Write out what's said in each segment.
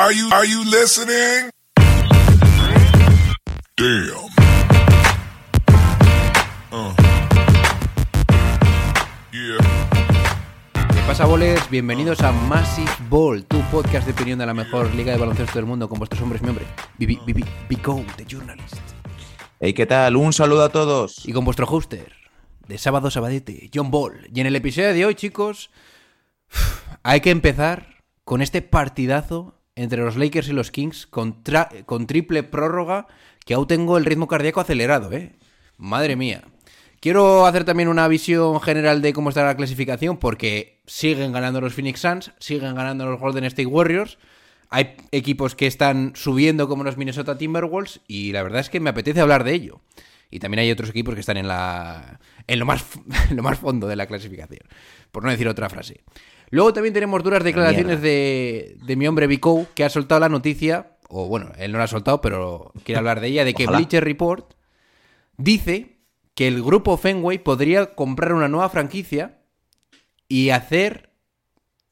Are you are you listening? Damn. Uh. Yeah. ¿Qué pasa, boles? Bienvenidos a Massive Ball, tu podcast de opinión de la mejor liga de baloncesto del mundo con vuestros hombres mi hombre, Bibi, Bibi, Bico, The Journalist. Hey, ¿qué tal? Un saludo a todos. Y con vuestro hoster, de sábado sabadete, John Ball. Y en el episodio de hoy, chicos, hay que empezar con este partidazo entre los Lakers y los Kings con, con triple prórroga que aún tengo el ritmo cardíaco acelerado, ¿eh? Madre mía. Quiero hacer también una visión general de cómo está la clasificación porque siguen ganando los Phoenix Suns, siguen ganando los Golden State Warriors. Hay equipos que están subiendo como los Minnesota Timberwolves y la verdad es que me apetece hablar de ello. Y también hay otros equipos que están en la en lo más en lo más fondo de la clasificación, por no decir otra frase. Luego también tenemos duras declaraciones de, de mi hombre Vico, que ha soltado la noticia, o bueno, él no la ha soltado, pero quiere hablar de ella, de que Ojalá. Bleacher Report dice que el grupo Fenway podría comprar una nueva franquicia y hacer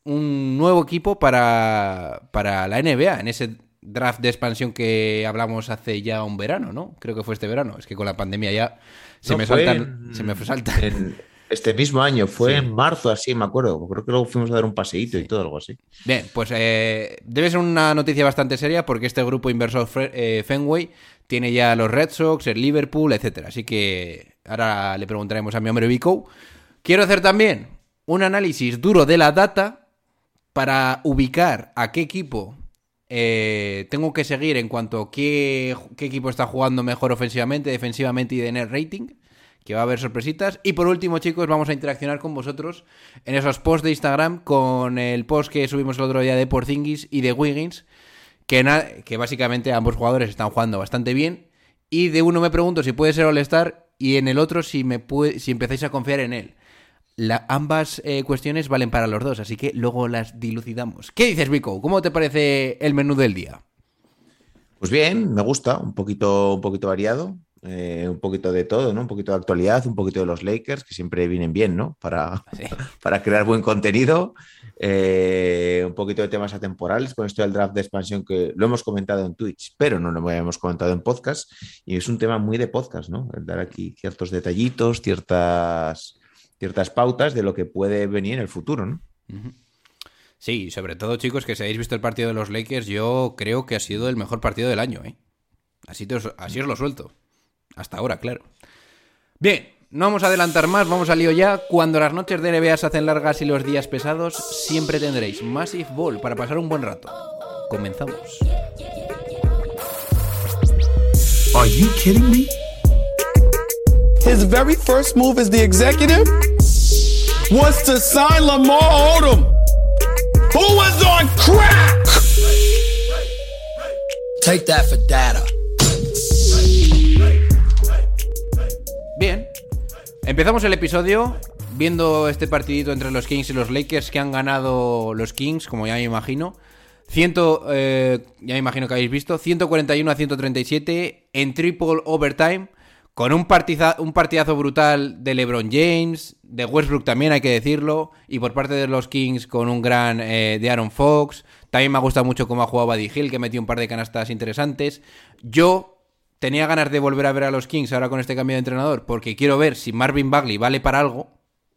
un nuevo equipo para, para la NBA, en ese draft de expansión que hablamos hace ya un verano, ¿no? Creo que fue este verano. Es que con la pandemia ya se No, me fue saltan. en- Se me saltan. en este mismo año, fue Sí. en marzo, así me acuerdo. Creo que luego fuimos a dar un paseíto y todo, algo así. Bien, pues eh, debe ser una noticia bastante seria porque este grupo inversor eh, Fenway tiene ya los Red Sox, el Liverpool, etcétera. Así que ahora le preguntaremos a mi hombre Vico. Quiero hacer también un análisis duro de la data para ubicar a qué equipo eh, tengo que seguir en cuanto a qué, qué equipo está jugando mejor ofensivamente, defensivamente y de net rating. Que va a haber sorpresitas. Y por último, chicos, vamos a interaccionar con vosotros en esos posts de Instagram con el post que subimos el otro día de Porzingis y de Wiggins. Que, que básicamente ambos jugadores están jugando bastante bien. Y de uno me pregunto si puede ser All-Star y en el otro si, me puede, si empezáis a confiar en él. Ambas eh, cuestiones valen para los dos, así que luego las dilucidamos. ¿Qué dices, Vico? ¿Cómo te parece el menú del día? Pues bien, me gusta, un poquito, un poquito variado, eh, un poquito de todo, ¿no? Un poquito de actualidad, un poquito de los Lakers, que siempre vienen bien, ¿no? Para, Sí. para crear buen contenido. eh, un poquito de temas atemporales con esto del draft de expansión que lo hemos comentado en Twitch, pero no lo habíamos comentado en podcast. Y es un tema muy de podcast, ¿no? El dar aquí ciertos detallitos, ciertas, ciertas pautas de lo que puede venir en el futuro, ¿no? Sí, sobre todo, chicos, que si habéis visto el partido de los Lakers, yo creo que ha sido el mejor partido del año, ¿eh? Así, te os, así os lo suelto. Hasta ahora, claro. Bien, no vamos a adelantar más, vamos al lío ya. Cuando las noches de NBA se hacen largas y los días pesados, siempre tendréis Massive Ball para pasar un buen rato. Comenzamos. Are you kidding me? His very first move as the executive was to sign Lamar Odom, who was on crack. Take that for data. Bien, empezamos el episodio viendo este partidito entre los Kings y los Lakers que han ganado los Kings, como ya me imagino. Ciento, eh, ya me imagino que habéis visto, 141 a 137 en triple overtime, con un, un partidazo brutal de LeBron James, de Westbrook también hay que decirlo, y por parte de los Kings con un gran eh, de Aaron Fox. También me ha gustado mucho cómo ha jugado Buddy Hill, que metió un par de canastas interesantes. Yo tenía ganas de volver a ver a los Kings ahora con este cambio de entrenador, porque quiero ver si Marvin Bagley vale para algo,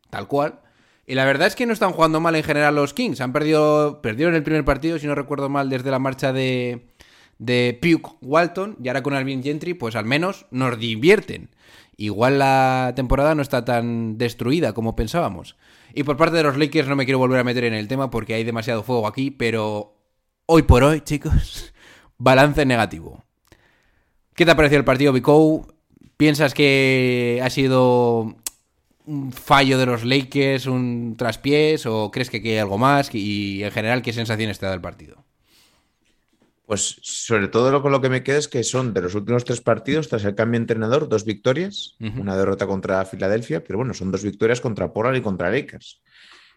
tal cual. Y la verdad es que no están jugando mal en general los Kings. Han perdido, perdieron el primer partido, si no recuerdo mal, desde la marcha de, de Puke Walton. Y ahora con Alvin Gentry, pues al menos nos divierten. Igual la temporada no está tan destruida como pensábamos. Y por parte de los Lakers no me quiero volver a meter en el tema porque hay demasiado fuego aquí, pero hoy por hoy, chicos, balance negativo. ¿Qué te ha parecido el partido, Bicou? ¿Piensas que ha sido un fallo de los Lakers, un traspiés, o crees que hay algo más? Y en general, ¿qué sensaciones te da el partido? Pues sobre todo lo con lo que me queda es que son de los últimos tres partidos, tras el cambio de entrenador, dos victorias, una derrota contra Filadelfia, pero bueno, son dos victorias contra Portland y contra Lakers.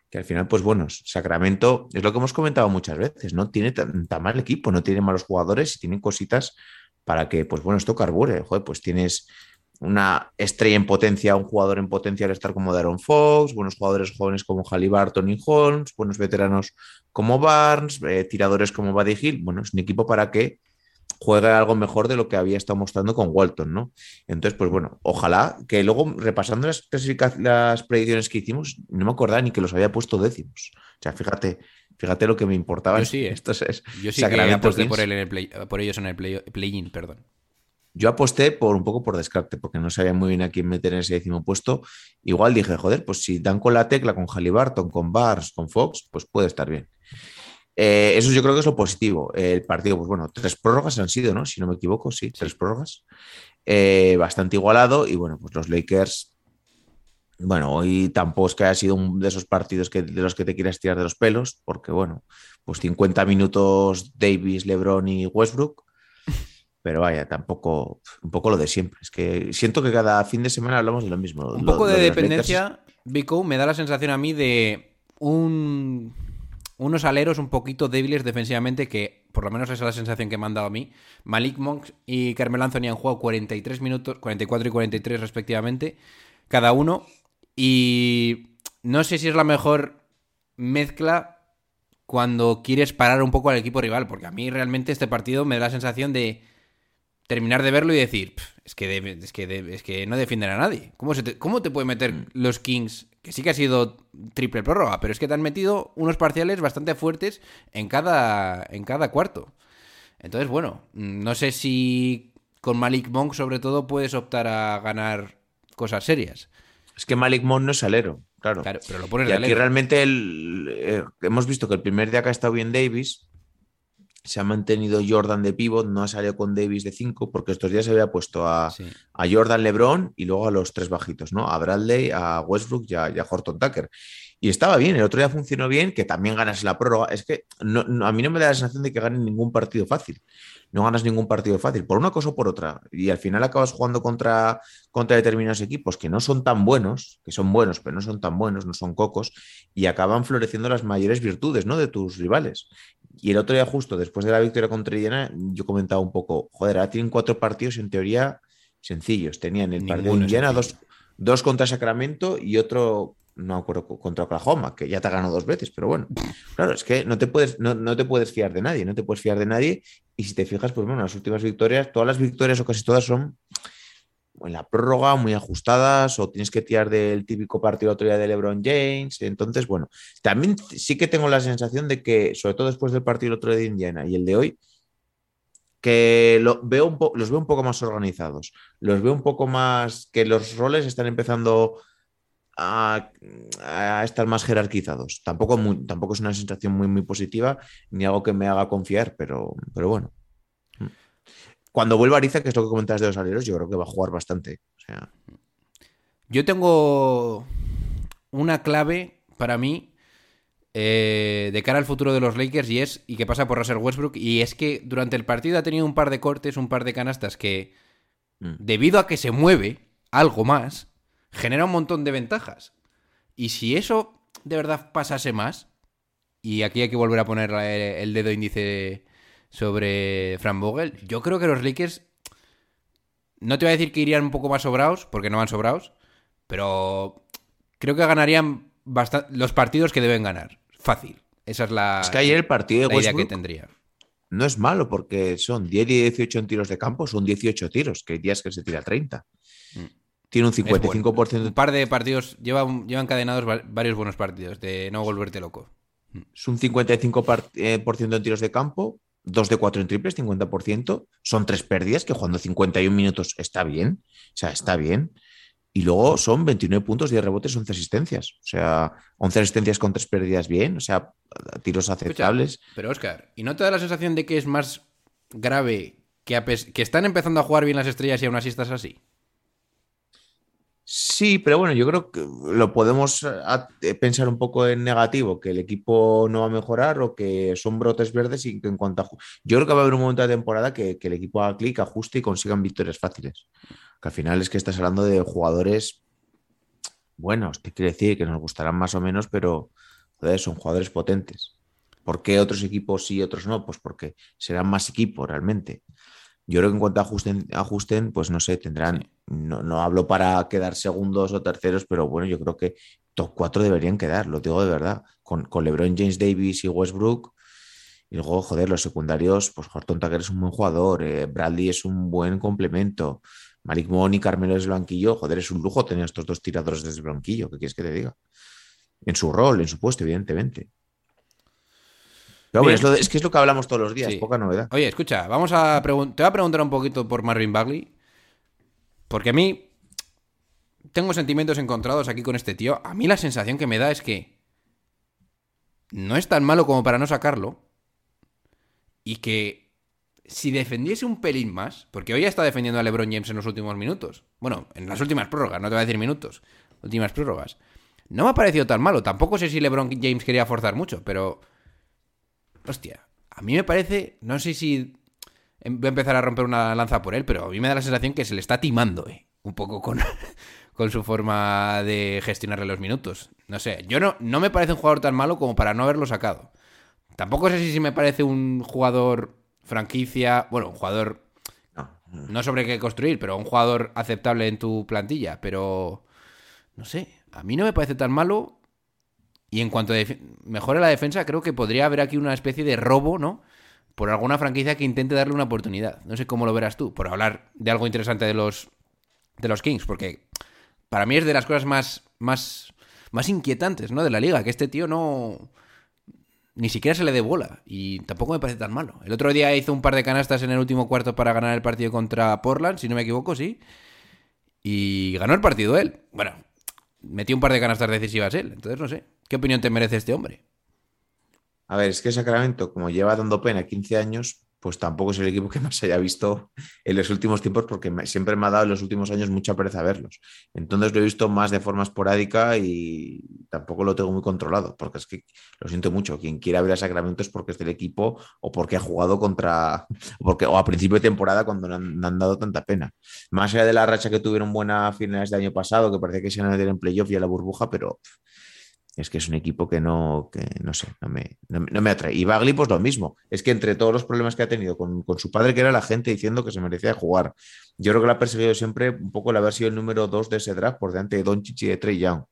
Que al final, pues bueno, Sacramento es lo que hemos comentado muchas veces, no tiene tan, tan mal equipo, no tiene malos jugadores y tienen cositas para que, pues bueno, esto carbure. Pues tienes una estrella en potencia, un jugador en potencia al estar como Daron Fox, buenos jugadores jóvenes como Halliburton y Holmes, buenos veteranos como Barnes, eh, tiradores como Buddy Hill. Bueno, es un equipo para que juegue algo mejor de lo que había estado mostrando con Walton, ¿no? Entonces, pues bueno, ojalá que luego, repasando las, las predicciones que hicimos, no me acordaba ni que los había puesto décimos. O sea, fíjate, fíjate lo que me importaba. Yo sí, ¿eh? Esto es, es Yo sí que aposté por, él en el play- por ellos en el play- play-in, perdón. Yo aposté por un poco por descarte, porque no sabía muy bien a quién meter en ese décimo puesto. Igual dije, joder, pues si dan con la tecla, con Halliburton, con Barnes, con Fox, pues puede estar bien. Eh, eso yo creo que es lo positivo. El partido, pues bueno, tres prórrogas han sido, ¿no? Si no me equivoco, sí, tres prórrogas. Eh, bastante igualado y bueno, pues los Lakers, bueno, hoy tampoco es que haya sido un de esos partidos que, de los que te quieras tirar de los pelos, porque bueno, pues 50 minutos Davis, LeBron y Westbrook. Pero vaya, tampoco, un poco lo de siempre. Es que siento que cada fin de semana hablamos de lo mismo. Un Lo- poco de dependencia, Vico, me da la sensación a mí de un, unos aleros un poquito débiles defensivamente que, por lo menos esa es la sensación que me han dado a mí. Malik Monk y Carmelo Anthony han jugado 43 minutos, 44 y 43 respectivamente, cada uno. Y no sé si es la mejor mezcla cuando quieres parar un poco al equipo rival, porque a mí realmente este partido me da la sensación de terminar de verlo y decir, "Pf, es que, es que, es que no defienden a nadie. ¿Cómo, se te, ¿Cómo te pueden meter los Kings? Que sí que ha sido triple prórroga, pero es que te han metido unos parciales bastante fuertes en cada, en cada cuarto. Entonces, bueno, mm, no sé si con Malik Monk sobre todo puedes optar a ganar cosas serias. Es que Malik Monk no es alero, claro. Claro, pero lo pones Y de aquí alero. realmente el- eh, hemos visto que el primer día que ha estado bien Davis, se ha mantenido Jordan de pivot, no ha salido con Davis de 5, porque estos días se había puesto a, Sí. a Jordan LeBron y luego a los tres bajitos, ¿no? A Bradley, a Westbrook y a, y a Horton Tucker. Y estaba bien, el otro día funcionó bien, que también ganas la prórroga. Es que no- no- a mí no me da la sensación de que ganen ningún partido fácil. No ganas ningún partido fácil, por una cosa o por otra. Y al final acabas jugando contra, contra determinados equipos que no son tan buenos, que son buenos, pero no son tan buenos, no son cocos, y acaban floreciendo las mayores virtudes, ¿no? De tus rivales. Y el otro día, justo después de la victoria contra Indiana, yo comentaba un poco, joder, ahora tienen cuatro partidos en teoría sencillos. Tenían el partido de Indiana, dos, dos contra Sacramento y otro, no me acuerdo, contra Oklahoma, que ya te ha ganado dos veces, pero bueno, claro, es que no te puedes, no, no te puedes fiar de nadie, no te puedes fiar de nadie. Y si te fijas, pues bueno, las últimas victorias, todas las victorias o casi todas son en la prórroga, muy ajustadas, o tienes que tirar del típico partido otro día de LeBron James. Entonces, bueno, también sí que tengo la sensación de que, sobre todo después del partido otro día de Indiana y el de hoy, que lo veo un los veo un poco más organizados, los veo un poco más, que los roles están empezando a, estar más jerarquizados. Tampoco, tampoco es una sensación muy, muy positiva, ni algo que me haga confiar, pero, pero bueno. Cuando vuelva Ariza, que es lo que comentabas de los aleros, yo creo que va a jugar bastante. O sea, Yo tengo una clave para mí eh, de cara al futuro de los Lakers y es y que pasa por Russell Westbrook y es que durante el partido ha tenido un par de cortes, un par de canastas que Mm. debido a que se mueve algo más genera un montón de ventajas. Y si eso de verdad pasase más y aquí hay que volver a poner eh, el dedo índice sobre Fran Vogel, yo creo que los Lakers no te voy a decir que irían un poco más sobrados, porque no van sobrados, pero creo que ganarían los partidos que deben ganar. Fácil. Esa es la, es que ayer el partido de idea que tendría. no es malo porque son 10 y 18 en tiros de campo, son 18 tiros, que hay días que se tira 30. Mm. Tiene un Es bueno. 55% Un par de partidos, llevan, llevan encadenados va- varios buenos partidos, de no volverte loco. es un 55% par- eh, por ciento en tiros de campo, 2 de 4 en triples, 50%. Son tres pérdidas, que jugando 51 minutos está bien. O sea, está bien. Y luego son 29 puntos, 10 rebotes, 11 asistencias. O sea, 11 asistencias con tres pérdidas bien. O sea, tiros aceptables. Pero Oscar, ¿y no te da la sensación de que es más grave que, que están empezando a jugar bien las estrellas y aún así estás así? Sí, pero bueno, yo creo que lo podemos a- eh, pensar un poco en negativo, que el equipo no va a mejorar o que son brotes verdes y que en cuanto a... Yo creo que va a haber un momento de temporada que, el equipo haga clic, ajuste y consigan victorias fáciles. Que al final es que estás hablando de jugadores buenos, te quiere decir que nos gustarán más o menos, pero son jugadores potentes. ¿Por qué otros equipos sí y otros no? Pues porque serán más equipos realmente. Yo creo que en cuanto ajusten, ajusten pues no sé, tendrán, no, no hablo para quedar segundos o terceros, pero bueno, yo creo que top 4 deberían quedar, lo digo de verdad, con, con LeBron James Davis y Westbrook. Y luego, joder, los secundarios, pues Horton Tucker es un buen jugador, eh, Bradley es un buen complemento, Malik Monk y Carmelo desde el banquillo, joder, es un lujo tener estos dos tiradores desde el banquillo, ¿qué quieres que te diga? En su rol, en su puesto, evidentemente. Pero bueno, es, lo de- es que es lo que hablamos todos los días, Sí. poca novedad. Oye, escucha, vamos a te voy a preguntar un poquito por Marvin Bagley. Porque a mí tengo sentimientos encontrados aquí con este tío. A mí la sensación que me da es que no es tan malo como para no sacarlo. Y que si defendiese un pelín más, porque hoy está defendiendo a LeBron James en los últimos minutos. Bueno, en las últimas prórrogas, no te voy a decir minutos. Últimas prórrogas. No me ha parecido tan malo. Tampoco sé si LeBron James quería forzar mucho, pero Hostia, a mí me parece, no sé si voy a empezar a romper una lanza por él, pero a mí me da la sensación que se le está timando, eh, un poco con, con su forma de gestionarle los minutos. No sé, yo no, no me parece un jugador tan malo como para no haberlo sacado. Tampoco sé si, si me parece un jugador franquicia, bueno, un jugador No. no sobre qué construir, pero un jugador aceptable en tu plantilla, pero no sé, a mí no me parece tan malo. Y en cuanto mejore la defensa, creo que podría haber aquí una especie de robo, ¿no? Por alguna franquicia que intente darle una oportunidad. No sé cómo lo verás tú, por hablar de algo interesante de los, de los Kings, porque para mí es de las cosas más, más, más inquietantes, ¿no? De la liga, que este tío no, ni siquiera se le dé bola y tampoco me parece tan malo. El otro día hizo un par de canastas en el último cuarto para ganar el partido contra Portland, si no me equivoco, sí. Y ganó el partido él. Bueno, metió un par de canastas decisivas él. Entonces, no sé. ¿Qué opinión te merece este hombre? A ver, es que Sacramento, como lleva dando pena 15 años, pues tampoco es el equipo que más haya visto en los últimos tiempos, porque siempre me ha dado en los últimos años mucha pereza verlos. Entonces lo he visto más de forma esporádica y tampoco lo tengo muy controlado, porque es que lo siento mucho. Quien quiera ver a Sacramento es porque es del equipo o porque ha jugado contra, porque, o a principio de temporada cuando no han, dado tanta pena. Más allá de la racha que tuvieron buena finales del año pasado, que parece que se iban a meter en playoff y a la burbuja, pero es que es un equipo que no, que no sé, no me, no, me- no me atrae. Y Bagley, pues lo mismo. Es que entre todos los problemas que ha tenido con, con su padre, que era la gente diciendo que se merecía jugar, yo creo que le ha perseguido siempre un poco el haber sido el número dos de ese draft por delante de Doncic y de Trey Young.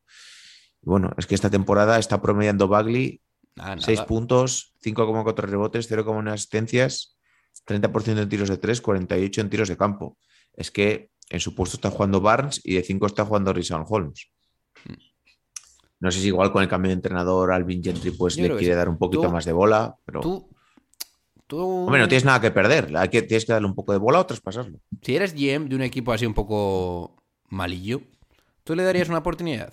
Y bueno, es que esta temporada está promediando Bagley nada. 6 puntos, 5,4 rebotes, 0,1 asistencias, 30% en tiros de 3, 48 en tiros de campo. Es que en su puesto está jugando Barnes y de 5 está jugando Rison Holmes. No sé si igual con el cambio de entrenador Alvin Gentry pues Yo le quiere sí. dar un poquito Tú- más de bola, pero Tú, tú... hombre, no tienes nada que perder, hay que, tienes que darle un poco de bola o traspasarlo. Si eres GM de un equipo así un poco malillo, ¿tú le darías una oportunidad?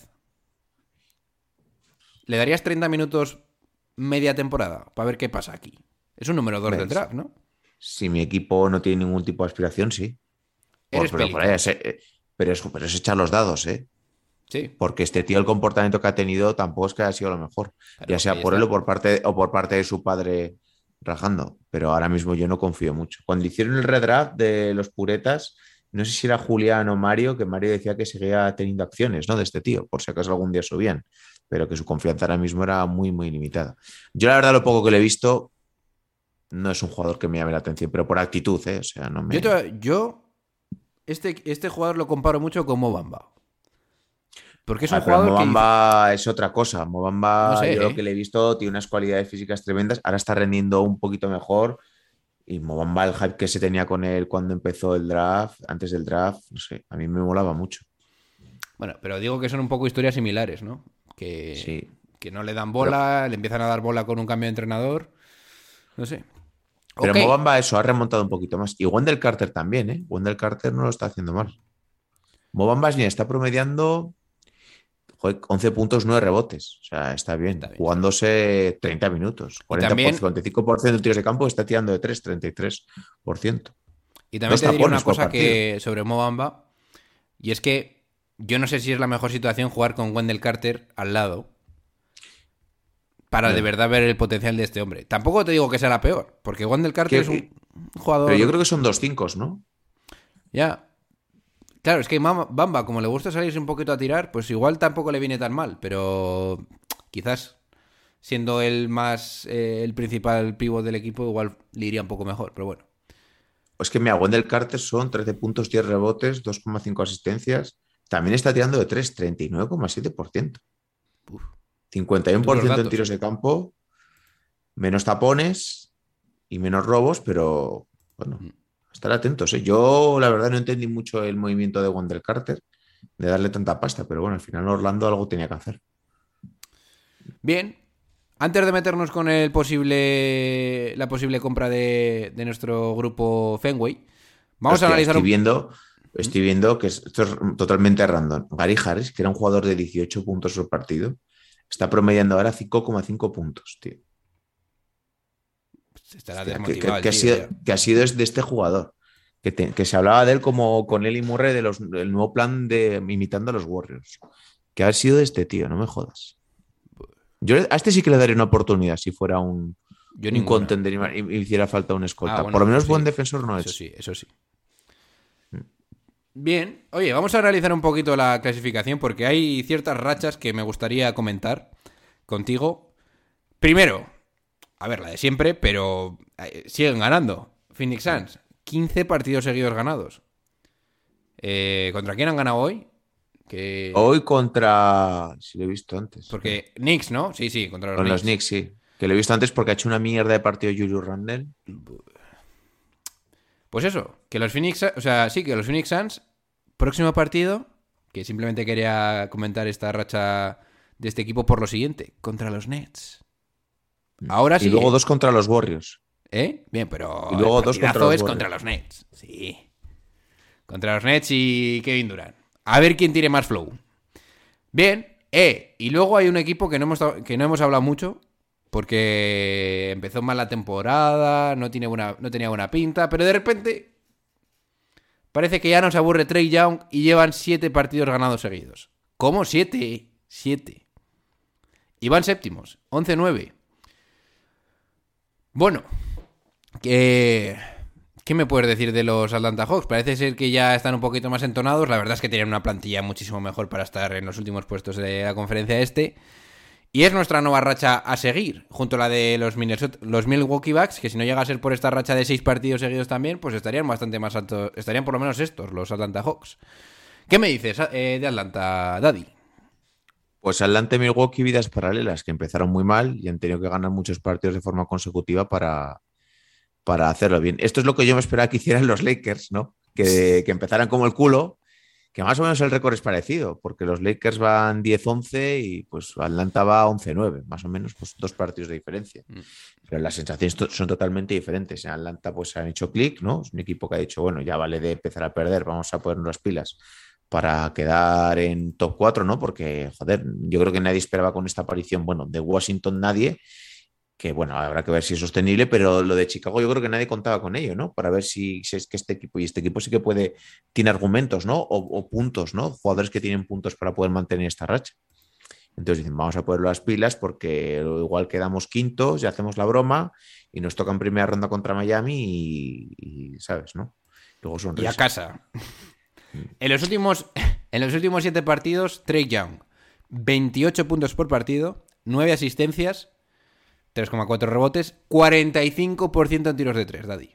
¿Le darías 30 minutos media temporada para ver qué pasa aquí? Es un número 2 Ves. del draft, ¿no? Si mi equipo no tiene ningún tipo de aspiración, sí. Por- pero, por ahí, es- eh, pero, es, pero es echar los dados, ¿eh? Sí. porque este tío el comportamiento que ha tenido tampoco es que haya sido lo mejor, Claro, ya sea por él o por parte o por parte de su padre rajando, pero ahora mismo yo no confío mucho. Cuando hicieron el redraft de los puretas, no sé si era Julián o Mario, que Mario decía que seguía teniendo acciones, ¿no? De este tío, por si acaso algún día subían, pero que su confianza ahora mismo era muy, muy limitada. Yo la verdad lo poco que le he visto no es un jugador que me llame la atención, pero por actitud, ¿eh? O sea, no me... Yo, te- yo este, este jugador lo comparo mucho con Mobamba. Porque es un Ah, jugador que... Mobamba es otra cosa. Mobamba, No sé, yo lo ¿eh? que le he visto, tiene unas cualidades físicas tremendas. Ahora está rendiendo un poquito mejor. Y Mobamba, el hype que se tenía con él cuando empezó el draft, antes del draft, no sé, a mí me molaba mucho. Bueno, pero digo que son un poco historias similares, ¿no? Que, Sí. que no le dan bola, le empiezan a dar bola con un cambio de entrenador. No sé. Pero Ok. Mobamba, eso, ha remontado un poquito más. Y Wendell Carter también, ¿eh? Wendell Carter no lo está haciendo mal. Mobamba está promediando joder, 11 puntos, 9 rebotes. O sea, está bien. Está bien. Jugándose 30 minutos. 40 también- 55% de tiros de campo está tirando de 3, 33%. Y también te diría una cosa que sobre Mobamba, y es que yo no sé si es la mejor situación jugar con Wendell Carter al lado para de verdad ver el potencial de este hombre. Tampoco te digo que sea la peor, porque Wendell Carter es un jugador... Pero yo creo que son dos cinco, ¿no? Ya. Claro, es que Bamba, como le gusta salirse un poquito a tirar, pues igual tampoco le viene tan mal, pero quizás siendo el más eh, el principal pívot del equipo, igual le iría un poco mejor, pero bueno. Pues que mi Wendell Carter son 13 puntos, 10 rebotes, 2,5 asistencias. También está tirando de 3, 39,7%. Uf. 51% Duros en tiros eh. de campo, menos tapones y menos robos, pero bueno, Mm. Estar atentos. ¿eh? Yo, la verdad, no entendí mucho el movimiento de Wendell Carter de darle tanta pasta, pero bueno, al final Orlando algo tenía que hacer. Bien. Antes de meternos con el posible la posible compra de, de nuestro grupo Fenway, vamos Hostia, a analizar estoy un... viendo, estoy viendo que es- esto es totalmente random. Gary Harris, que era un jugador de 18 puntos por partido, está promediando ahora 5,5 puntos, tío. Estará que, ha sido, ya. que ha sido de este jugador. Que, te- que se hablaba de él como con él y Murray de los, del nuevo plan de imitando a los Warriors. Que ha sido de este tío, no me jodas. Yo a este sí que le daría una oportunidad si fuera un, Yo un contender y, y hiciera falta un escolta. Ah, bueno, Por lo menos eso buen defensor no Eso es. sí, eso sí. Bien, oye, vamos a analizar un poquito la clasificación porque hay ciertas rachas que me gustaría comentar contigo. Primero, a ver, la de siempre, pero eh, siguen ganando. Phoenix Suns, 15 partidos seguidos ganados. Eh, ¿Contra quién han ganado hoy? Que... Hoy contra. Si lo he visto antes. Porque Knicks, ¿no? Sí, sí, contra los Con los Knicks. Knicks, sí. Que lo he visto antes porque ha hecho una mierda de partido Julius Randle. Pues eso, que los Phoenix, o sea, sí, que los Phoenix Suns, próximo partido, que simplemente quería comentar esta racha de este equipo por lo siguiente, contra los Nets. Ahora sí. y luego ¿eh? dos contra los Warriors. ¿Eh? Bien, pero Y luego el dos contra los es Warriors. contra los Nets. Sí. Contra los Nets y Kevin Durant. A ver quién tiene más flow. Bien, eh, y luego hay un equipo que no hemos, que no hemos hablado mucho, porque empezó mal la temporada, no, tiene buena, no tenía buena pinta, pero de repente parece que ya nos aburre Trey Young y llevan siete partidos ganados seguidos. ¿Cómo siete? Siete. Y van séptimos, 11-9. Bueno, ¿qué, ¿qué me puedes decir de los Atlanta Hawks? Parece ser que ya están un poquito más entonados. La verdad es que tienen una plantilla muchísimo mejor para estar en los últimos puestos de la conferencia este. Y es nuestra nueva racha a seguir, junto a la de los, Minnesota- los Milwaukee Bucks, que si no llega a ser por esta racha de seis partidos seguidos también, pues estarían bastante más altos, estarían por lo menos estos, los Atlanta Hawks. ¿Qué me dices eh, de Atlanta, Daddy? Pues Atlanta y Milwaukee, vidas paralelas, que empezaron muy mal y han tenido que ganar muchos partidos de forma consecutiva para, para hacerlo bien. Esto es lo que yo me esperaba que hicieran los Lakers, ¿no? Que, que empezaran como el culo, que más o menos el récord es parecido, porque los Lakers van 10-11 y pues Atlanta va 11-9, más o menos, pues dos partidos de diferencia. Mm. Pero las sensaciones to- son totalmente diferentes. En Atlanta pues han hecho clic, ¿no? Es un equipo que ha dicho, bueno, ya vale de empezar a perder, vamos a ponernos las pilas para quedar en top 4, ¿no? Porque, joder, yo creo que nadie esperaba con esta aparición, bueno, de Washington nadie, que bueno, habrá que ver si es sostenible, pero lo de Chicago yo creo que nadie contaba con ello, ¿no? Para ver si, si es que este equipo, y este equipo sí que puede, tiene argumentos, ¿no? O, o puntos, ¿no? Jugadores que tienen puntos para poder mantener esta racha. Entonces dicen, vamos a poner las pilas porque igual quedamos quintos y hacemos la broma y nos toca en primera ronda contra Miami y, y, ¿sabes, no? Luego Y a casa. En los últimos, en los últimos siete partidos, Trey Young, 28 puntos por partido, 9 asistencias, 3,4 rebotes, 45% en tiros de 3, Daddy.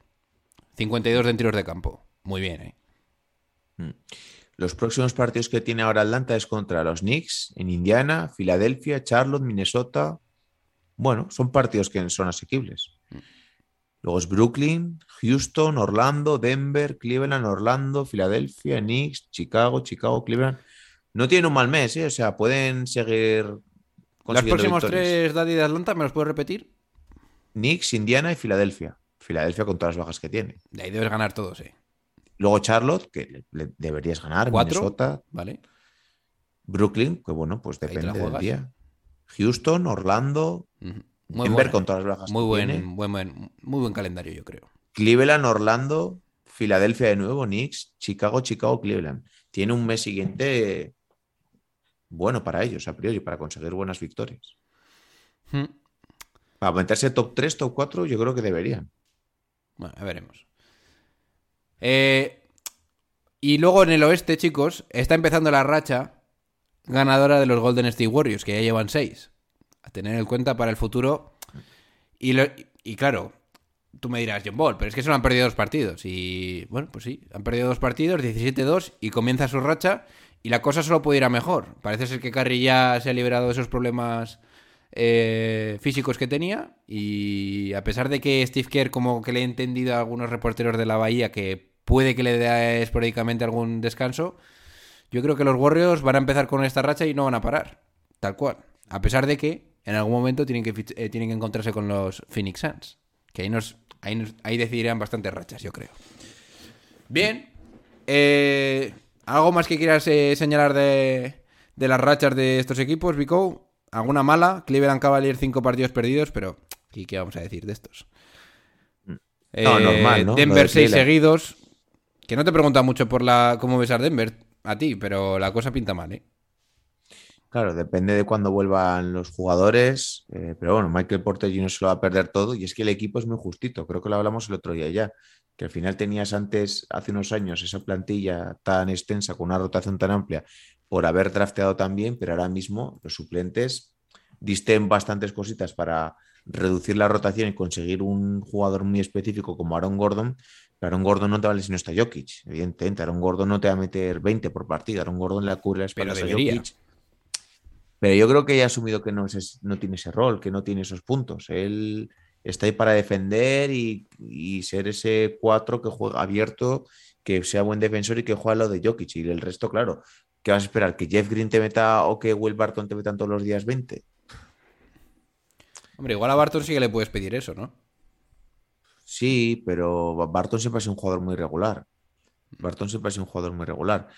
52 en tiros de campo. Muy bien, ¿eh? Los próximos partidos que tiene ahora Atlanta es contra los Knicks en Indiana, Filadelfia, Charlotte, Minnesota. Bueno, son partidos que son asequibles. Luego es Brooklyn, Houston, Orlando, Denver, Cleveland, Orlando, Filadelfia, Knicks, Chicago, Chicago, Cleveland. No tienen un mal mes, ¿eh? O sea, pueden seguir. Los próximos victorias. tres, Daddy de Atlanta, ¿me los puedes repetir? Knicks, Indiana y Filadelfia. Filadelfia con todas las bajas que tiene. De ahí debes ganar todos, ¿eh? Luego Charlotte, que le- deberías ganar. ¿Cuatro? Minnesota, ¿Vale? Brooklyn, que bueno, pues depende del día. Houston, Orlando. Muy, Denver buena. con todas las bajas muy, buen, buen, buen- muy buen calendario, yo creo. Cleveland, Orlando, Filadelfia de nuevo, Knicks, Chicago, Chicago, Cleveland. tiene un mes siguiente bueno para ellos, a priori, para conseguir buenas victorias. Hmm. Para meterse top 3, top 4, yo creo que deberían. Bueno, ya veremos. Eh, y luego en el oeste, chicos, está empezando la racha ganadora de los Golden State Warriors, que ya llevan 6. Tener en cuenta para el futuro. Y, y claro, tú me dirás, John Ball, pero es que solo han perdido dos partidos. Y bueno, pues sí, han perdido dos partidos, 17-2, y comienza su racha. Y la cosa solo puede ir a mejor. Parece ser que Curry ya se ha liberado de esos problemas eh, físicos que tenía. Y a pesar de que Steve Kerr, como que le he entendido a algunos reporteros de la Bahía, que puede que le dé esporádicamente algún descanso, yo creo que los Warriors van a empezar con esta racha y no van a parar. Tal cual. A pesar de que en algún momento tienen que, eh, tienen que encontrarse con los Phoenix Suns. Que ahí, nos, ahí, nos- ahí decidirán bastantes rachas, yo creo. Bien. Eh, ¿Algo más que quieras eh, señalar de, de las rachas de estos equipos, Vico? ¿Alguna mala? Cleveland Cavaliers, cinco partidos perdidos, pero ¿y qué vamos a decir de estos? No, normal, ¿no? Denver de seis seguidos. Que no te pregunta mucho por la cómo ves a Denver a ti, pero la cosa pinta mal, ¿eh? Claro, depende de cuándo vuelvan los jugadores, eh, pero bueno, Michael Porter Jr. se lo va a perder todo y es que el equipo es muy justito, creo que lo hablamos el otro día ya, que al final tenías antes, hace unos años, esa plantilla tan extensa, con una rotación tan amplia, por haber drafteado tan bien, pero ahora mismo los suplentes disten bastantes cositas para reducir la rotación y conseguir un jugador muy específico como Aaron Gordon, pero Aaron Gordon no te vale si no está Jokic, evidentemente, Aaron Gordon no te va a meter 20 por partido, Aaron Gordon le cubre las Pero espaldas a. Jokic. Pero yo creo que ya ha asumido que no, es- no tiene ese rol, que no tiene esos puntos. Él está ahí para defender y, y ser ese 4 que juega abierto, que sea buen defensor y que juega lo de Jokic. Y el resto, claro, ¿qué vas a esperar? ¿Que Jeff Green te meta o que Will Barton te metan todos los días 20? Hombre, igual a Barton sí que le puedes pedir eso, ¿no? Sí, pero Barton siempre ha sido un jugador muy regular. Barton siempre ha sido un jugador muy regular.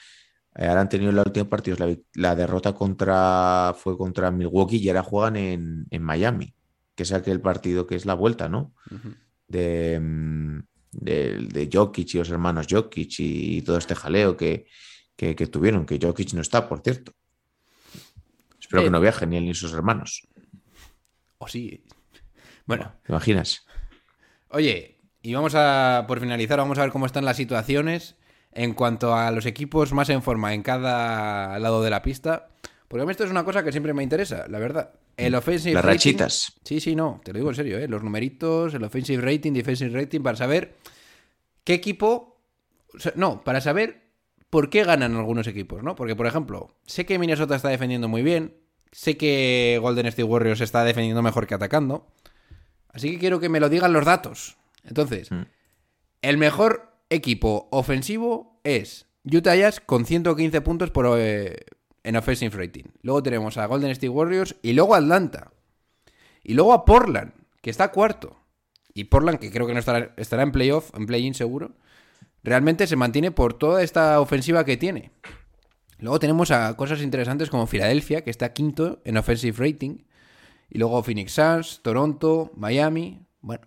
Eh, ahora han tenido en los últimos partidos la, derrota contra fue contra Milwaukee y ahora juegan en, en Miami, que es aquel partido que es la vuelta, ¿no? De, mm, de, de Jokic y los hermanos Jokic y todo este jaleo que, que, que tuvieron, que Jokic no está, por cierto. Espero Eh. que no viajen ni él ni sus hermanos. O sí. Bueno, ¿Te imaginas? Oye, y vamos a, por finalizar, vamos a ver cómo están las situaciones en cuanto a los equipos más en forma en cada lado de la pista. Porque a mí esto es una cosa que siempre me interesa, la verdad. El offensive Las rating- rachitas. Sí, sí, no, te lo digo en serio, ¿eh? Los numeritos, el offensive rating, defensive rating, para saber qué equipo... o sea, no, para saber por qué ganan algunos equipos, ¿no? Porque, por ejemplo, sé que Minnesota está defendiendo muy bien, sé que Golden State Warriors está defendiendo mejor que atacando, así que quiero que me lo digan los datos. Entonces, Mm. el mejor equipo ofensivo es Utah Jazz con 115 puntos por, eh, en offensive rating. Luego tenemos a Golden State Warriors y luego a Atlanta. Y luego a Portland, que está cuarto. Y Portland, que creo que no estará, estará en playoff, en play-in seguro, realmente se mantiene por toda esta ofensiva que tiene. Luego tenemos a cosas interesantes como Filadelfia, que está quinto en offensive rating. Y luego Phoenix Suns, Toronto, Miami. Bueno.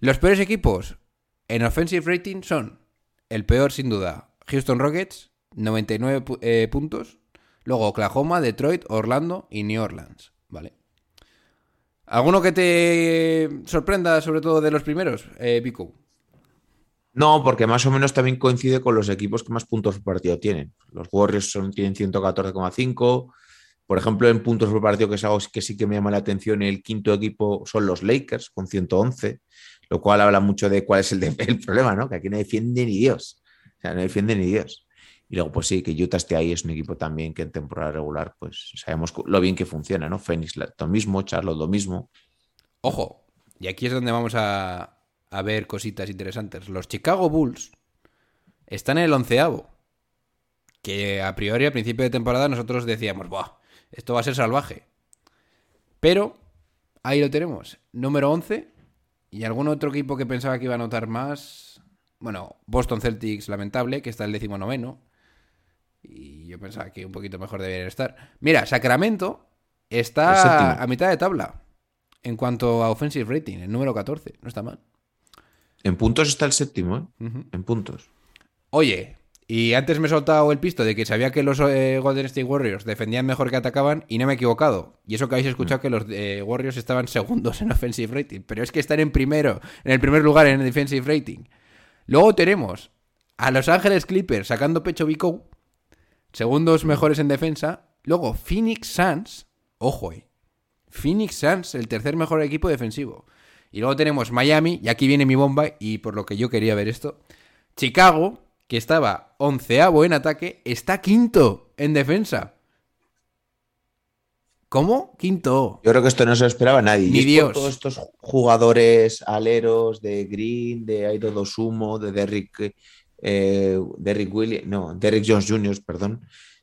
Los peores equipos en offensive rating son el peor sin duda, Houston Rockets, 99 pu- eh, puntos. Luego Oklahoma, Detroit, Orlando y New Orleans. Vale. ¿Alguno que te sorprenda, sobre todo de los primeros, eh? No, porque más o menos también coincide con los equipos que más puntos por partido tienen. Los Warriors son, tienen 114,5. Por ejemplo, en puntos por partido, que es algo que sí que me llama la atención, el quinto equipo son los Lakers, con 111, lo cual habla mucho de cuál es el, el problema, ¿no? Que aquí no defiende ni Dios. O sea, no defiende ni Dios. Y luego, pues sí, que Utah esté ahí es un equipo también que en temporada regular, pues sabemos lo bien que funciona, ¿no? Phoenix lo mismo, Charlotte lo mismo. Ojo, y aquí es donde vamos a, a ver cositas interesantes. Los Chicago Bulls están en el onceavo. Que a priori, a principio de temporada, nosotros decíamos, Buah, esto va a ser salvaje. Pero ahí lo tenemos. Número 11. Y algún otro equipo que pensaba que iba a notar más. Bueno, Boston Celtics, lamentable, que está el décimo noveno. Y yo pensaba que un poquito mejor deberían estar. Mira, Sacramento está a mitad de tabla. En cuanto a offensive rating, el número 14. No está mal. En puntos está el séptimo, ¿eh? En puntos. Oye, Y antes me he soltado el pisto de que sabía que los eh, Golden State Warriors defendían mejor que atacaban y no me he equivocado. Y eso que habéis escuchado que los eh, Warriors estaban segundos en offensive rating. Pero es que están en primero, en el primer lugar en defensive rating. Luego tenemos a Los Ángeles Clippers sacando pecho Bico, segundos mejores en defensa. Luego Phoenix Suns, ojo, eh. Phoenix Suns, el tercer mejor equipo defensivo. Y luego tenemos Miami, y aquí viene mi bomba, y por lo que yo quería ver esto. Chicago, que estaba onceavo en ataque, está quinto en defensa. ¿Cómo? Quinto. Yo creo que esto no se lo esperaba nadie. Ni Y es por Dios. todos estos jugadores aleros de Green, de Aido Dosumo, de Derrick, eh, Derrick Williams, no, Derrick Jones Jr., perdón,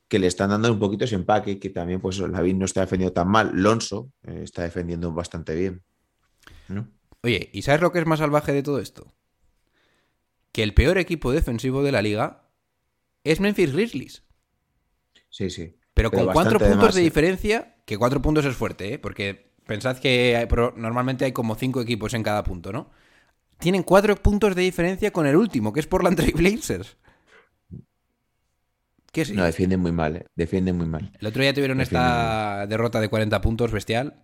que le están dando un poquito ese empaque, que también, pues, Lavín no está defendiendo tan mal. Lonso eh, está defendiendo bastante bien. ¿no? Oye, ¿y sabes lo que es más salvaje de todo esto? Que el peor equipo defensivo de la liga es Memphis Grizzlies. Sí, sí. Pero, con cuatro puntos de diferencia, que cuatro puntos es fuerte, ¿eh? Porque pensad que hay- normalmente hay como cinco equipos en cada punto, ¿no? Tienen cuatro puntos de diferencia con el último, que es Portland Trail Blazers. ¿Qué sí? No, defienden muy mal, eh. Defienden muy mal. El otro día tuvieron Defienden esta derrota de 40 puntos bestial.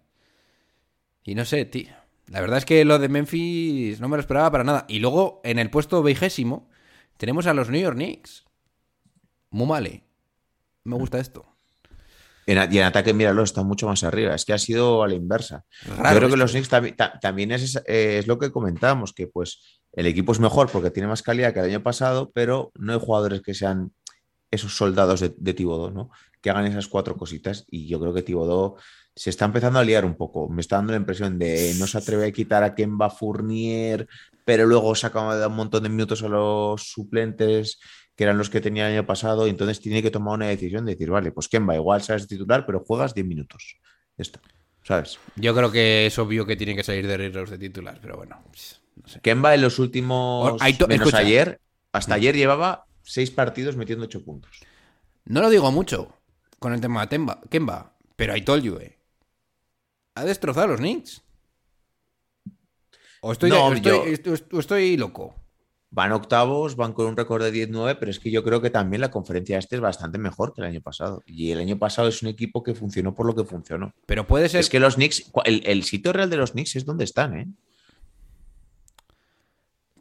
Y no sé, tío. La verdad es que lo de Memphis no me lo esperaba para nada. Y luego, en el puesto vigésimo, tenemos a los New York Knicks. Muy male. Me gusta esto. En y en ataque, míralo, está mucho más arriba. Es que ha sido a la inversa. Raro Yo creo que los ¿eh? Knicks tambi- ta- también es, eh, es lo que comentábamos, que pues el equipo es mejor porque tiene más calidad que el año pasado, pero no hay jugadores que sean esos soldados de, de Thibodeau, ¿no? Que hagan esas cuatro cositas. Y yo creo que Thibodeau se está empezando a liar un poco. Me está dando la impresión de no se atreve a quitar a Kemba Fournier, pero luego saca de un montón de minutos a los suplentes que eran los que tenía el año pasado, y entonces tiene que tomar una decisión de decir, vale, pues Kemba, igual sabes titular, pero juegas 10 minutos. Ya está, ¿sabes? Yo creo que es obvio que tienen que salir de Rivers de titular, pero bueno. No sé. Kemba en los últimos, Or- hay to- menos escucha. ayer, hasta ayer llevaba seis partidos metiendo ocho puntos. No lo digo mucho con el tema de Temba- Kemba, pero I told you, eh. Ha destrozado a los Knicks. O estoy, No, o estoy, yo- estoy- o estoy loco. Van octavos, van con un récord de 10-9, pero es que yo creo que también la conferencia este es bastante mejor que el año pasado. Y el año pasado es un equipo que funcionó por lo que funcionó. Pero puede ser. Es que los Knicks, el, el sitio real de los Knicks es donde están, ¿eh?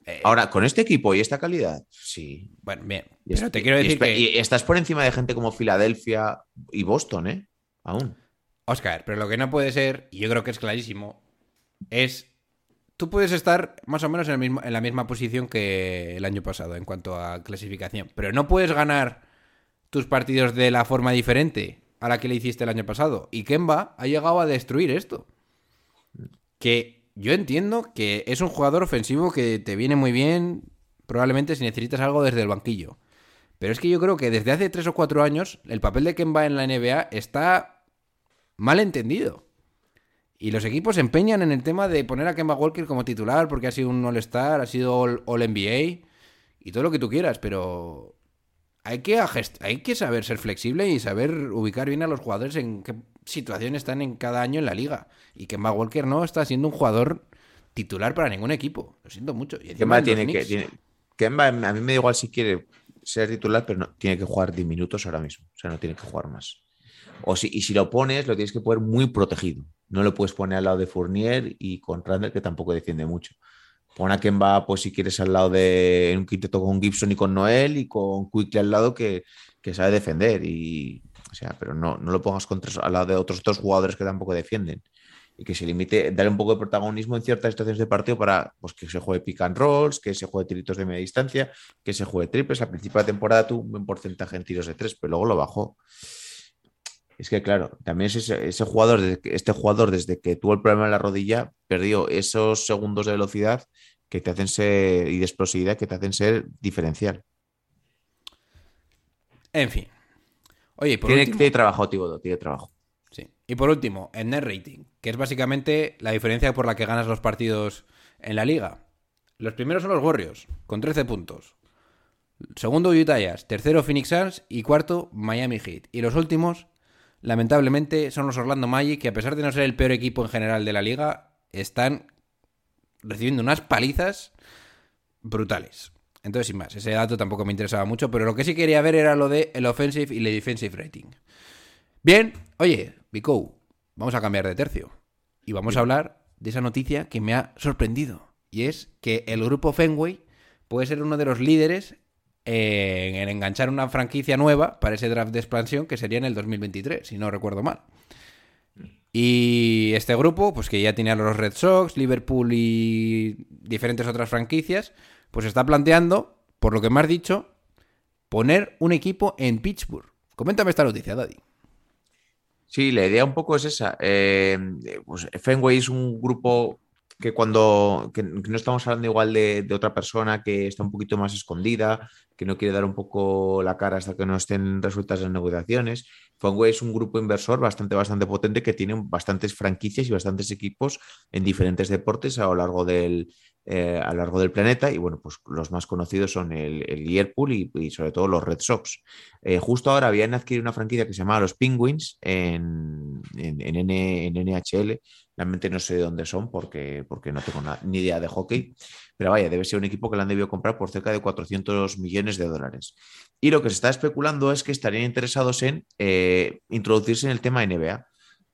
Eh, Ahora, con este equipo y esta calidad, sí. Bueno, bien. Pero te quiero decir que. y estás por encima de gente como Filadelfia y Boston, ¿eh? Aún. Oscar, pero lo que no puede ser, y yo creo que es clarísimo, es. Tú puedes estar más o menos en, en la misma posición que el año pasado en cuanto a clasificación, pero no puedes ganar tus partidos de la forma diferente a la que le hiciste el año pasado. Y Kemba ha llegado a destruir esto. Que yo entiendo que es un jugador ofensivo que te viene muy bien, probablemente si necesitas algo desde el banquillo. Pero es que yo creo que desde hace tres o cuatro años el papel de Kemba en la NBA está mal entendido. Y los equipos se empeñan en el tema de poner a Kemba Walker como titular porque ha sido un All-Star, ha sido All, NBA y todo lo que tú quieras, pero hay que, hay que saber ser flexible y saber ubicar bien a los jugadores en qué situación están en cada año en la liga. Y Kemba Walker no está siendo un jugador titular para ningún equipo. Lo siento mucho. Y Kemba tiene que. Tiene, Kemba, a mí me da igual si quiere ser titular, pero no, tiene que jugar 10 minutos ahora mismo. O sea, no tiene que jugar más. O si, y si lo pones, lo tienes que poner muy protegido. No lo puedes poner al lado de Fournier y con Randall, que tampoco defiende mucho. Pon a Kemba, pues si quieres, al lado de un quinteto con Gibson y con Noel y con Quickly al lado que, sabe defender. O sea, pero no, no lo pongas contra, al lado de otros dos jugadores que tampoco defienden. Y que se limite, darle un poco de protagonismo en ciertas situaciones de partido para pues, que se juegue pick and rolls, que se juegue tiritos de media distancia, que se juegue triples. Al principio de temporada tuvo un buen porcentaje en tiros de tres, pero luego lo bajó. Es que, claro, también es ese, ese jugador, desde que- este jugador, desde que tuvo el problema en la rodilla, perdió esos segundos de velocidad que te hacen ser y de explosividad que te hacen ser diferencial. En fin. Oye, por Tiene, último- tiene trabajo, Tibodo, tiene trabajo. Sí. Y por último, el net rating, que es básicamente la diferencia por la que ganas los partidos en la liga. Los primeros son los Warriors, con 13 puntos. Segundo, Utah Jazz. Tercero, Phoenix Suns. Y cuarto, Miami Heat. Y los últimos, lamentablemente, son los Orlando Magic, que a pesar de no ser el peor equipo en general de la liga, están recibiendo unas palizas brutales. Entonces, sin más, ese dato tampoco me interesaba mucho, pero lo que sí quería ver era lo de el offensive y el defensive rating. Bien, oye, Vico, vamos a cambiar de tercio. Y vamos a hablar de esa noticia que me ha sorprendido. Y es que el grupo Fenway puede ser uno de los líderes en, en enganchar una franquicia nueva para ese draft de expansión que sería en el 2023, si no recuerdo mal. Y este grupo, pues que ya tiene a los Red Sox, Liverpool y diferentes otras franquicias, pues está planteando, por lo que me has dicho, poner un equipo en Pittsburgh. Coméntame esta noticia, Daddy. Sí, la idea un poco es esa. Eh, pues Fenway es un grupo que cuando que no estamos hablando igual de, otra persona que está un poquito más escondida, que no quiere dar un poco la cara hasta que no estén resueltas las negociaciones. Fenway es un grupo inversor bastante, bastante potente que tiene bastantes franquicias y bastantes equipos en diferentes deportes a lo largo del, eh, a lo largo del planeta y bueno, pues los más conocidos son el, el Liverpool y, y, sobre todo los Red Sox. Eh, justo ahora habían adquirido una franquicia que se llamaba los Penguins en, en, en, NHL. Realmente no sé de dónde son porque, porque no tengo ni idea de hockey, pero vaya, debe ser un equipo que le han debido comprar por cerca de 400 millones de dólares. Y lo que se está especulando es que estarían interesados en eh, introducirse en el tema NBA.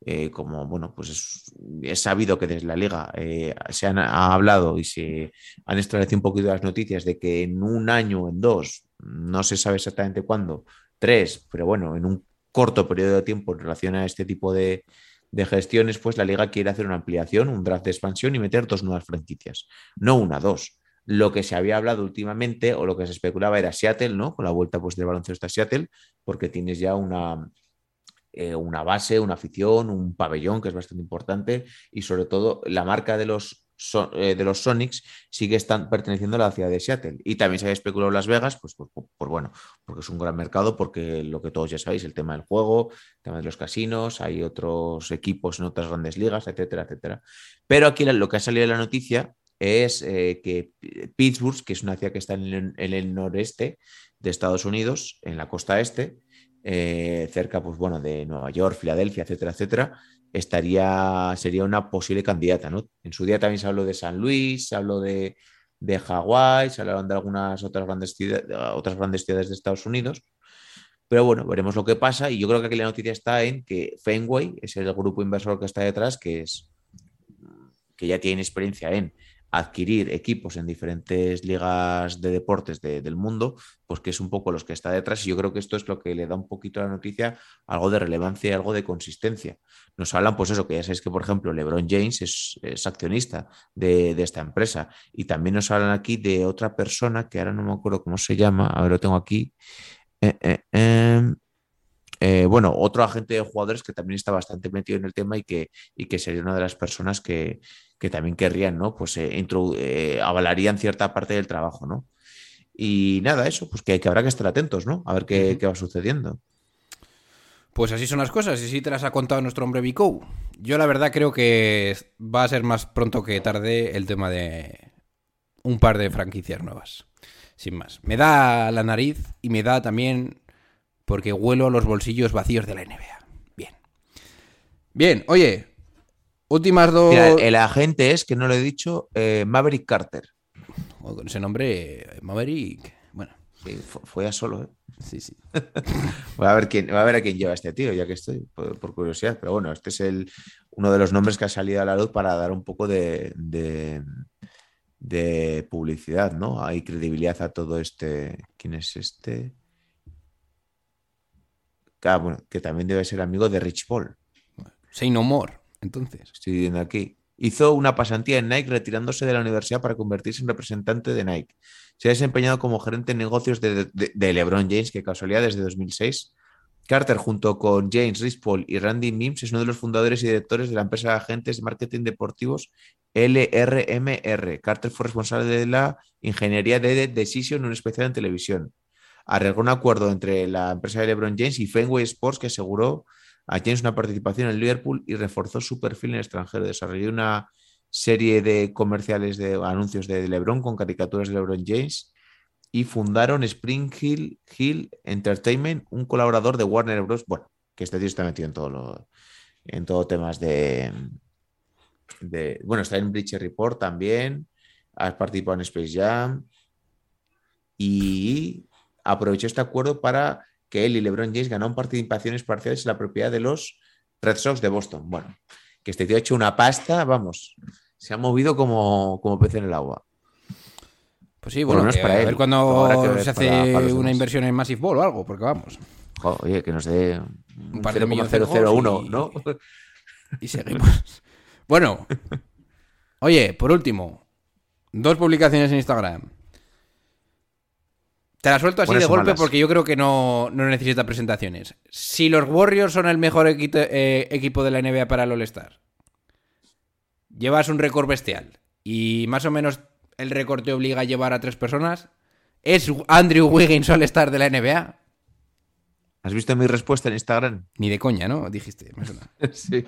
Eh, como bueno, pues es, sabido que desde la liga eh, se han ha hablado y se han establecido un poquito las noticias de que en un año, en dos, no se sabe exactamente cuándo, tres, pero bueno, en un corto periodo de tiempo en relación a este tipo de, de gestiones, pues la liga quiere hacer una ampliación, un draft de expansión y meter dos nuevas franquicias, no una, dos. Lo que se había hablado últimamente o lo que se especulaba era Seattle, ¿no? Con la vuelta pues, del baloncesto a Seattle, porque tienes ya una, eh, una base, una afición, un pabellón que es bastante importante y sobre todo la marca de los, eh, de los Sonics sigue están perteneciendo a la ciudad de Seattle. Y también se había especulado Las Vegas, pues por, bueno, porque es un gran mercado, porque lo que todos ya sabéis, el tema del juego, el tema de los casinos, hay otros equipos en otras grandes ligas, etcétera, etcétera. Pero aquí lo que ha salido de la noticia es eh, que Pittsburgh, que es una ciudad que está en el, en el noreste de Estados Unidos, en la costa este, eh, cerca, pues bueno, de Nueva York, Filadelfia, etcétera, etcétera, estaría, sería una posible candidata, ¿no? En su día también se habló de San Luis, se habló de, de Hawái, se hablaron de algunas otras grandes, ciudades, otras grandes ciudades de Estados Unidos. Pero bueno, veremos lo que pasa. Y yo creo que aquí la noticia está en que Fenway es el grupo inversor que está detrás, que es que ya tiene experiencia en adquirir equipos en diferentes ligas de deportes de, del mundo, pues que es un poco los que está detrás. Y yo creo que esto es lo que le da un poquito a la noticia algo de relevancia y algo de consistencia. Nos hablan, pues eso, que ya sabéis que, por ejemplo, LeBron James es, accionista de, esta empresa. Y también nos hablan aquí de otra persona que ahora no me acuerdo cómo se llama, a ver, lo tengo aquí. Eh, eh, eh. Eh, bueno, otro agente de jugadores que también está bastante metido en el tema y que, y que sería una de las personas que, que también querrían, ¿no? Pues eh, eh, avalarían cierta parte del trabajo, ¿no? Y nada, eso, pues que, que habrá que estar atentos, ¿no? A ver qué, uh -huh. qué, va sucediendo. Pues así son las cosas, y sí te las ha contado nuestro hombre Vico. Yo la verdad creo que va a ser más pronto que tarde el tema de un par de franquicias nuevas. Sin más. Me da la nariz y me da también porque huelo los bolsillos vacíos de la NBA. Bien. Bien, oye, últimas dos. Mira, el agente es, que no lo he dicho, eh, Maverick Carter. Bueno, con ese nombre, Maverick. Bueno. Sí, fue, fue a solo, ¿eh? Sí, sí. voy, a ver quién, voy a ver a quién lleva este tío, ya que estoy, por, por, curiosidad. Pero bueno, este es el, uno de los nombres que ha salido a la luz para dar un poco de, de, de publicidad, ¿no? Hay credibilidad a todo este. ¿Quién es este? Ah, bueno, que también debe ser amigo de Rich Paul. Say no more, entonces. Estoy viendo aquí. Hizo una pasantía en Nike retirándose de la universidad para convertirse en representante de Nike. Se ha desempeñado como gerente de negocios de, de, de LeBron James, que casualidad desde 2006. Carter, junto con James, Rich Paul y Randy Mims, es uno de los fundadores y directores de la empresa de agentes de marketing deportivos LRMR. Carter fue responsable de la ingeniería de Decision, un especial en televisión arregló un acuerdo entre la empresa de LeBron James y Fenway Sports que aseguró a James una participación en Liverpool y reforzó su perfil en el extranjero. Desarrolló una serie de comerciales de anuncios de LeBron con caricaturas de LeBron James y fundaron Spring Hill, Entertainment, un colaborador de Warner Bros. Bueno, que este tío está metido en todo lo, en todo temas de, de bueno, está en Bleacher Report también, has participado en Space Jam, y aprovechó este acuerdo para que él y LeBron James ganaran participaciones parciales en la propiedad de los Red Sox de Boston. Bueno, que este tío ha hecho una pasta, vamos, se ha movido como, como pez en el agua. Pues sí, bueno, que para a él. ver cuando se hace para- una inversión en Massive Ball o algo, porque vamos. Oye, que nos dé Un par de milloncejos 0,001, y- ¿no? Y seguimos. bueno, oye, por último, dos publicaciones en Instagram. Te la suelto así de golpe malas. porque yo creo que no, no necesita presentaciones. Si los Warriors son el mejor eh, equipo de la NBA para el All-Star, llevas un récord bestial y más o menos el récord te obliga a llevar a tres personas, ¿es Andrew Wiggins All-Star de la NBA? ¿Has visto mi respuesta en Instagram? Ni de coña, ¿no? Dijiste. me suena. sí.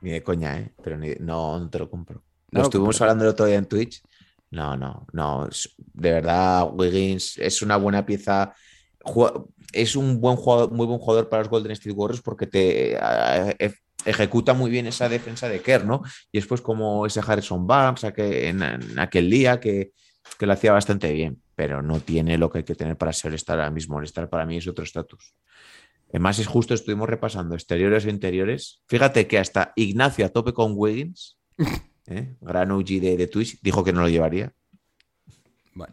Ni de coña, ¿eh? Pero ni- no, no te lo compro. No lo lo estuvimos compro. hablando el otro día en Twitch. No, no, no. De verdad, Wiggins es una buena pieza. Es un buen jugador, muy buen jugador para los Golden State Warriors porque te ejecuta muy bien esa defensa de Kerr, ¿no? Y después como ese Harrison Barnes en, aquel día que, que lo hacía bastante bien, pero no tiene lo que hay que tener para ser All-Star ahora mismo. All-Star para mí es otro estatus. Además, es justo, estuvimos repasando exteriores e interiores. Fíjate que hasta Ignacio a tope con Wiggins, ¿eh? gran OG de, de Twitch, dijo que no lo llevaría. Bueno.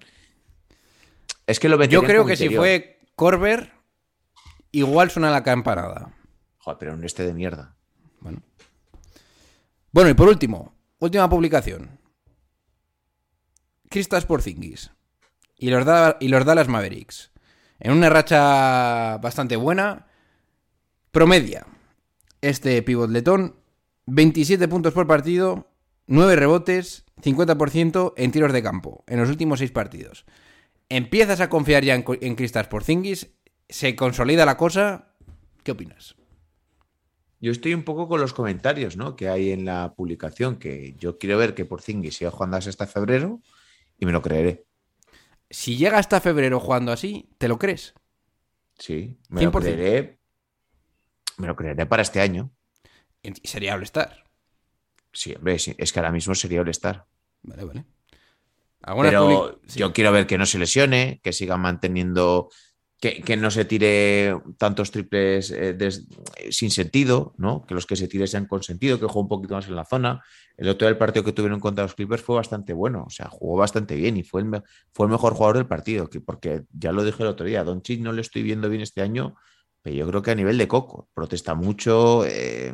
Es que lo Yo creo que si fue Corber, igual suena la campanada. Joder, pero un este de mierda. Bueno. Bueno, y por último, última publicación. Cristas Porzingis y los, Da- y los Dallas Mavericks. En una racha bastante buena, promedia este pivot letón 27 puntos por partido, 9 rebotes, 50% en tiros de campo en los últimos 6 partidos. ¿Empiezas a confiar ya en, Cristas Porzingis? ¿Se consolida la cosa? ¿Qué opinas? Yo estoy un poco con los comentarios ¿no? que hay en la publicación, que yo quiero ver que Porzingis siga jugando hasta febrero y me lo creeré. Si llega hasta febrero jugando así, ¿te lo crees? Sí, me lo 100%. creeré. Me lo creeré para este año. Sería All-Star. Sí, hombre, sí, es que ahora mismo sería All-Star. Vale, vale. Pero sí. yo quiero ver que no se lesione, que siga manteniendo, que, que no se tire tantos triples eh, des- eh, sin sentido, ¿no? Que los que se tire sean con sentido, que juegue un poquito más en la zona. El otro día el partido que tuvieron contra los Clippers fue bastante bueno, o sea, jugó bastante bien y fue el, me- fue el mejor jugador del partido, que, porque ya lo dije el otro día, Don no le estoy viendo bien este año, pero yo creo que a nivel de coco, protesta mucho. eh,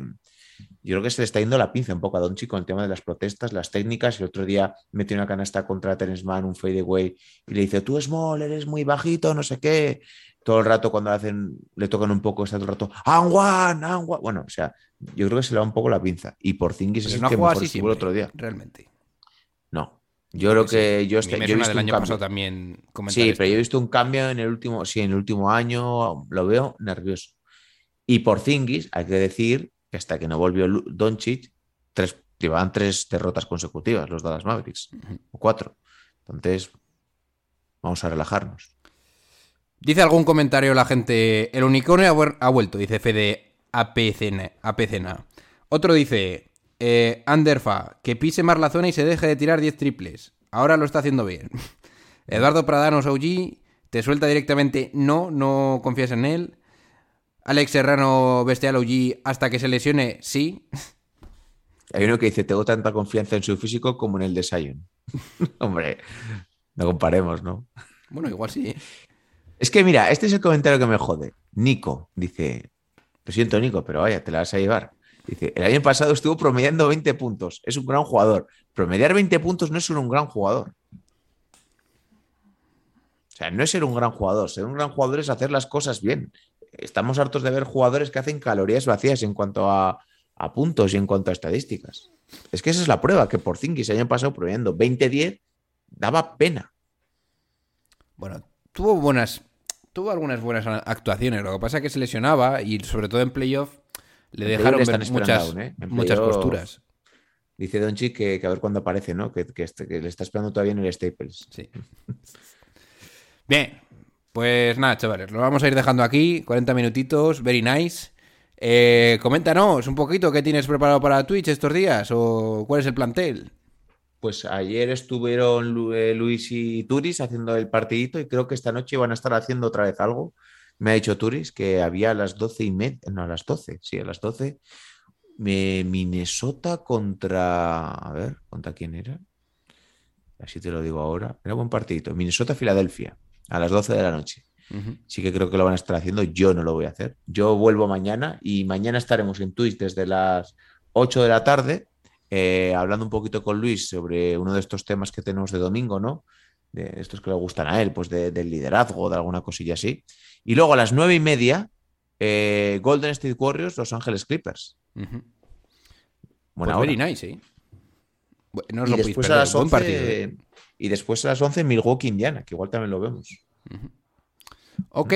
yo creo que se le está yendo la pinza un poco a Doncic con el tema de las protestas, las técnicas. El otro día metió una canasta contra Terence Mann, un fadeaway, y le dice, tú small, eres muy bajito, no sé qué. Todo el rato cuando le hacen, le tocan un poco, está todo el rato, and one". Bueno, o sea, yo creo que se le va un poco la pinza. Y por Zingis es el que mejor así el otro día. realmente. No. Yo creo que yo, este, me yo he visto del un año cambio. pasado también Sí, esto. pero yo he visto un cambio en el último, sí, en el último año, lo veo nervioso. Y por Zingis, hay que decir que hasta que no volvió Doncic, tres, llevaban tres derrotas consecutivas los Dallas Mavericks, o cuatro. Entonces, vamos a relajarnos. Dice algún comentario la gente, el unicornio ha vuelto, dice Fede APCN, APCNA. Otro dice, eh, Anderfa, que pise más la zona y se deje de tirar 10 triples. Ahora lo está haciendo bien. Eduardo Pradanos OG, te suelta directamente, no, no confías en él. Alex Serrano Bestial OG, hasta que se lesione, sí. Hay uno que dice, tengo tanta confianza en su físico como en el de Zion. Hombre, no comparemos, ¿no? Bueno, igual sí. ¿eh? Es que mira, este es el comentario que me jode. Nico dice, lo siento Nico, pero vaya, te la vas a llevar. Dice, el año pasado estuvo promediando 20 puntos. Es un gran jugador. Promediar 20 puntos no es ser un gran jugador. O sea, no es ser un gran jugador. Ser un gran jugador es hacer las cosas bien. Estamos hartos de ver jugadores que hacen calorías vacías en cuanto a, a puntos y en cuanto a estadísticas. Es que esa es la prueba, que por Zinkis el año pasado promediando 20-10 daba pena. Bueno, tuvo buenas. Tuvo algunas buenas actuaciones. Lo que pasa es que se lesionaba y sobre todo en playoff le En dejaron le ver muchas, ¿eh? Muchas playoff- costuras. Dice Donchi que, que a ver cuándo aparece, ¿no? Que, que que le está esperando todavía en el Staples. Sí. Bien, pues nada, chavales, lo vamos a ir dejando aquí. 40 minutitos, very nice. Eh, coméntanos un poquito qué tienes preparado para Twitch estos días o cuál es el plantel. Pues ayer estuvieron eh, Luis y Turis haciendo el partidito y creo que esta noche van a estar haciendo otra vez algo. Me ha dicho Turis que había a las doce y media, no, a las 12, sí, a las 12. Me- Minnesota contra, a ver, ¿contra quién era? Así te lo digo ahora. Era buen partidito. Minnesota-Filadelfia, a las 12 de la noche. Sí que creo que lo van a estar haciendo. Yo no lo voy a hacer. Yo vuelvo mañana y mañana estaremos en Twitch desde las 8 de la tarde, eh, hablando un poquito con Luis sobre uno de estos temas que tenemos de domingo, ¿no? De estos que le gustan a él, pues de- del liderazgo, de alguna cosilla así. Y luego a las nueve y media, eh, Golden State Warriors, Los Ángeles Clippers. Ujú. Buena Pues hora. very nice, ¿eh? No os y lo después a las buen 11, partido. ¿eh? y después a las 11 Milwaukee Indiana, que igual también lo vemos. Ok.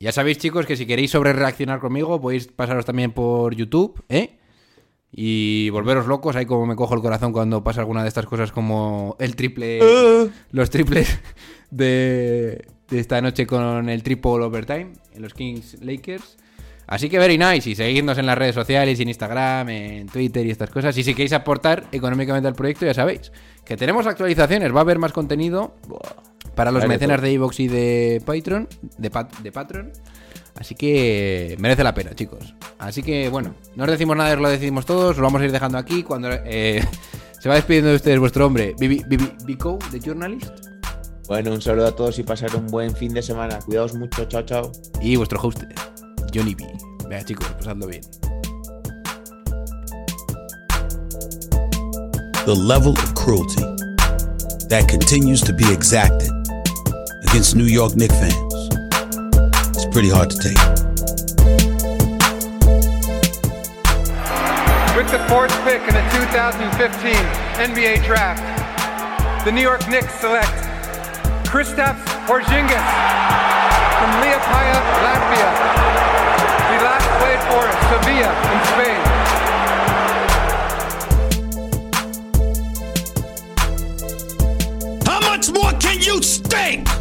Ya sabéis, chicos, que si queréis sobre reaccionar conmigo, podéis pasaros también por YouTube, ¿eh? Y volveros locos, ahí como me cojo el corazón cuando pasa alguna de estas cosas como el triple. Los triples de, de esta noche con el triple overtime en los Kings Lakers. Así que very nice. Y seguidnos en las redes sociales, en Instagram, en Twitter y estas cosas. Y si queréis aportar económicamente al proyecto, ya sabéis que tenemos actualizaciones. Va a haber más contenido para los Vale, mecenas todo. de Evox y de Patreon. De, Pat- de Patreon. Así que merece la pena, chicos. Así que bueno, no os decimos nada, os lo decimos todos. Lo vamos a ir dejando aquí. Cuando eh, se va despidiendo de ustedes vuestro hombre, Bibi, Bibi, Bico, de Journalist. Bueno, un saludo a todos y pasar un buen fin de semana. Cuidaos mucho. Chao, chao. Y vuestro host, Johnny B. Venga, chicos, pasadlo bien. the level of cruelty that continues to be exacted against New York Knicks fans. is pretty hard to take. With the fourth pick in the 2015 NBA Draft, the New York Knicks select Kristaps Porzingis from Liepaja, Latvia. Played for Sevilla in Spain. How much more can you stink?